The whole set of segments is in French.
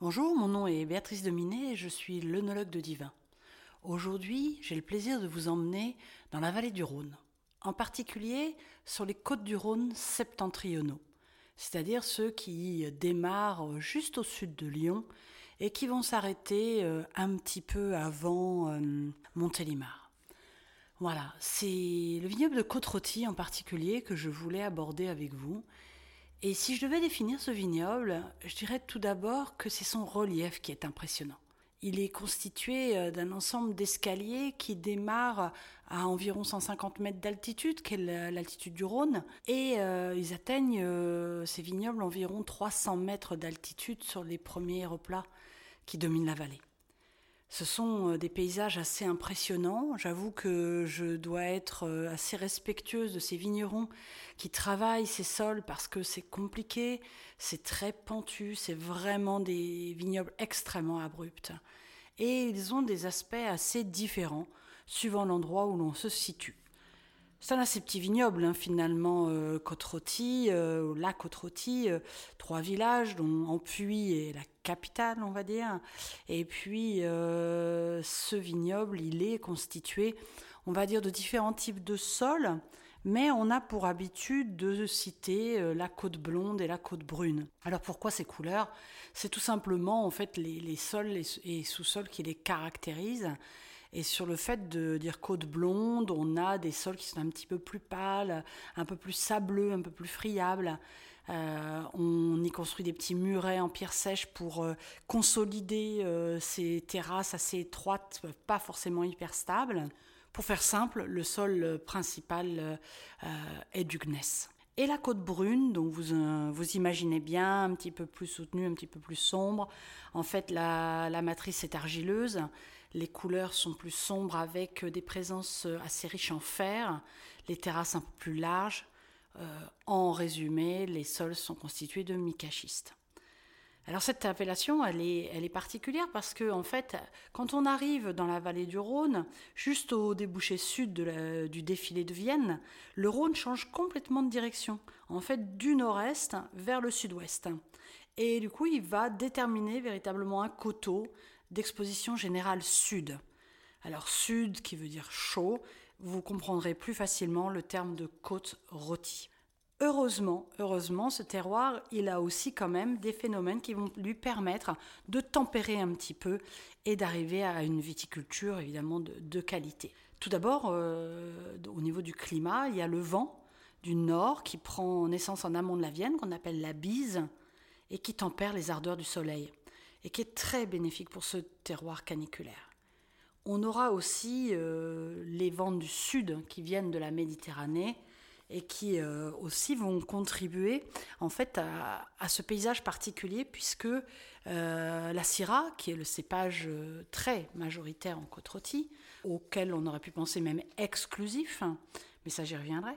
Bonjour, mon nom est Béatrice Dominé et je suis l'œnologue de Divin. Aujourd'hui, j'ai le plaisir de vous emmener dans la vallée du Rhône, en particulier sur les côtes du Rhône septentrionaux, c'est-à-dire ceux qui démarrent juste au sud de Lyon et qui vont s'arrêter euh, un petit peu avant euh, Montélimar. Voilà, c'est le vignoble de côte en particulier que je voulais aborder avec vous et si je devais définir ce vignoble, je dirais tout d'abord que c'est son relief qui est impressionnant. Il est constitué euh, d'un ensemble d'escaliers qui démarrent à environ 150 mètres d'altitude, qui est l'altitude du Rhône, et euh, ils atteignent euh, ces vignobles environ 300 mètres d'altitude sur les premiers replats qui dominent la vallée. Ce sont euh, des paysages assez impressionnants. J'avoue que je dois être euh, assez respectueuse de ces vignerons qui travaillent ces sols parce que c'est compliqué, c'est très pentu, c'est vraiment des vignobles extrêmement abrupts. Et ils ont des aspects assez différents suivant l'endroit où l'on se situe. C'est un assez petit vignoble, hein, finalement, euh, Côte-Rôtie, euh, la Côte-Rôtie, euh, trois villages, dont Ampuy est la capitale, on va dire. Et puis, ce vignoble, il est constitué, on va dire, de différents types de sols, mais on a pour habitude de citer la côte blonde et la côte brune. Alors pourquoi ces couleurs? C'est tout simplement, en fait, les sols et sous-sols qui les caractérisent. Et sur le fait de dire côte blonde, on a des sols qui sont un petit peu plus pâles, un peu plus sableux, un peu plus friables. Euh, on y construit des petits murets en pierre sèche pour euh, consolider euh, ces terrasses assez étroites, pas forcément hyper stables. Pour faire simple, le sol principal est du gneiss. Et la côte brune, donc vous, vous imaginez bien, un petit peu plus soutenue, un petit peu plus sombre. En fait, la, la matrice est argileuse les couleurs sont plus sombres avec des présences assez riches en fer, les terrasses un peu plus larges. Euh, en résumé, les sols sont constitués de micachistes. Alors cette appellation, elle est, elle est particulière parce que en fait, quand on arrive dans la vallée du Rhône, juste au débouché sud du défilé de Vienne, le Rhône change complètement de direction, en fait du nord-est vers le sud-ouest. Et du coup, il va déterminer véritablement un coteau d'exposition générale sud. Alors sud qui veut dire chaud, vous comprendrez plus facilement le terme de côte rôtie. Heureusement, heureusement, ce terroir, il a aussi quand même des phénomènes qui vont lui permettre de tempérer un petit peu et d'arriver à une viticulture évidemment de, qualité. Tout d'abord, euh, au niveau du climat, il y a le vent du nord qui prend naissance en amont de la Vienne, qu'on appelle la bise, et qui tempère les ardeurs du soleil et qui est très bénéfique pour ce terroir caniculaire. On aura aussi euh, les vents du sud qui viennent de la Méditerranée et qui euh, aussi vont contribuer en fait à, ce paysage particulier puisque euh, la Syrah, qui est le cépage très majoritaire en côte auquel on aurait pu penser même exclusif, mais ça j'y reviendrai,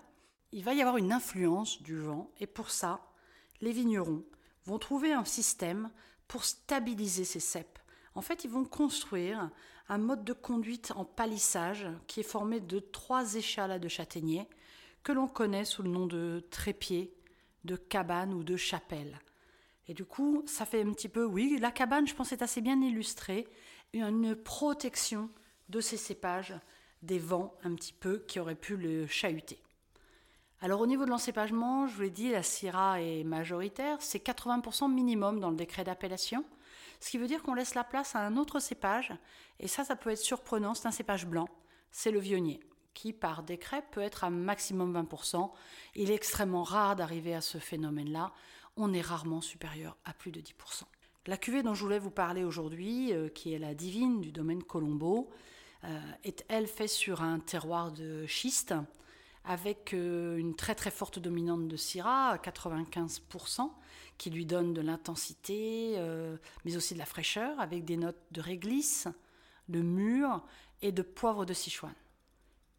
il va y avoir une influence du vent et pour ça, les vignerons vont trouver un système pour stabiliser ces cèpes. En fait, ils vont construire un mode de conduite en palissage qui est formé de trois échelles de châtaigniers que l'on connaît sous le nom de trépied, de cabane ou de chapelle. Et du coup, ça fait un petit peu, oui, la cabane, je pense, est assez bien illustrée, une protection de ces cépages des vents un petit peu qui auraient pu le chahuter. Alors au niveau de l'encépagement, je vous l'ai dit, la Syrah est majoritaire, c'est 80% minimum dans le décret d'appellation, ce qui veut dire qu'on laisse la place à un autre cépage, et ça, ça peut être surprenant, c'est un cépage blanc, c'est le vionnier, qui par décret peut être à maximum 20%. Il est extrêmement rare d'arriver à ce phénomène-là, on est rarement supérieur à plus de 10%. La cuvée dont je voulais vous parler aujourd'hui, euh, qui est la divine du domaine Colombo, euh, est elle faite sur un terroir de schiste, avec euh, une très très forte dominante de Syrah, 95%, qui lui donne de l'intensité, euh, mais aussi de la fraîcheur, avec des notes de réglisse, de mûre et de poivre de Sichuan.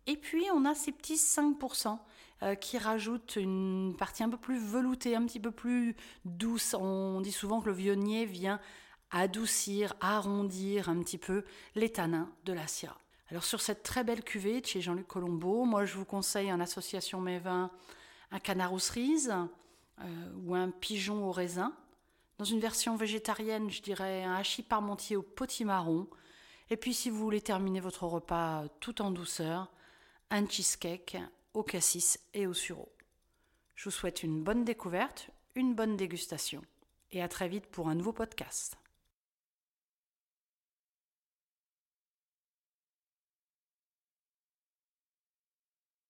Et puis on a ces petits 5% euh, qui rajoutent une partie un peu plus veloutée, un petit peu plus douce. On dit souvent que le vionnier vient adoucir, arrondir un petit peu les tanins de la Syrah. Alors sur cette très belle cuvée chez Jean-Luc Colombo, moi je vous conseille en association mes vins un canard aux cerises euh, ou un pigeon au raisin Dans une version végétarienne, je dirais un hachis parmentier au potimarron. Et puis si vous voulez terminer votre repas tout en douceur, un cheesecake au cassis et au sureau. Je vous souhaite une bonne découverte, une bonne dégustation et à très vite pour un nouveau podcast.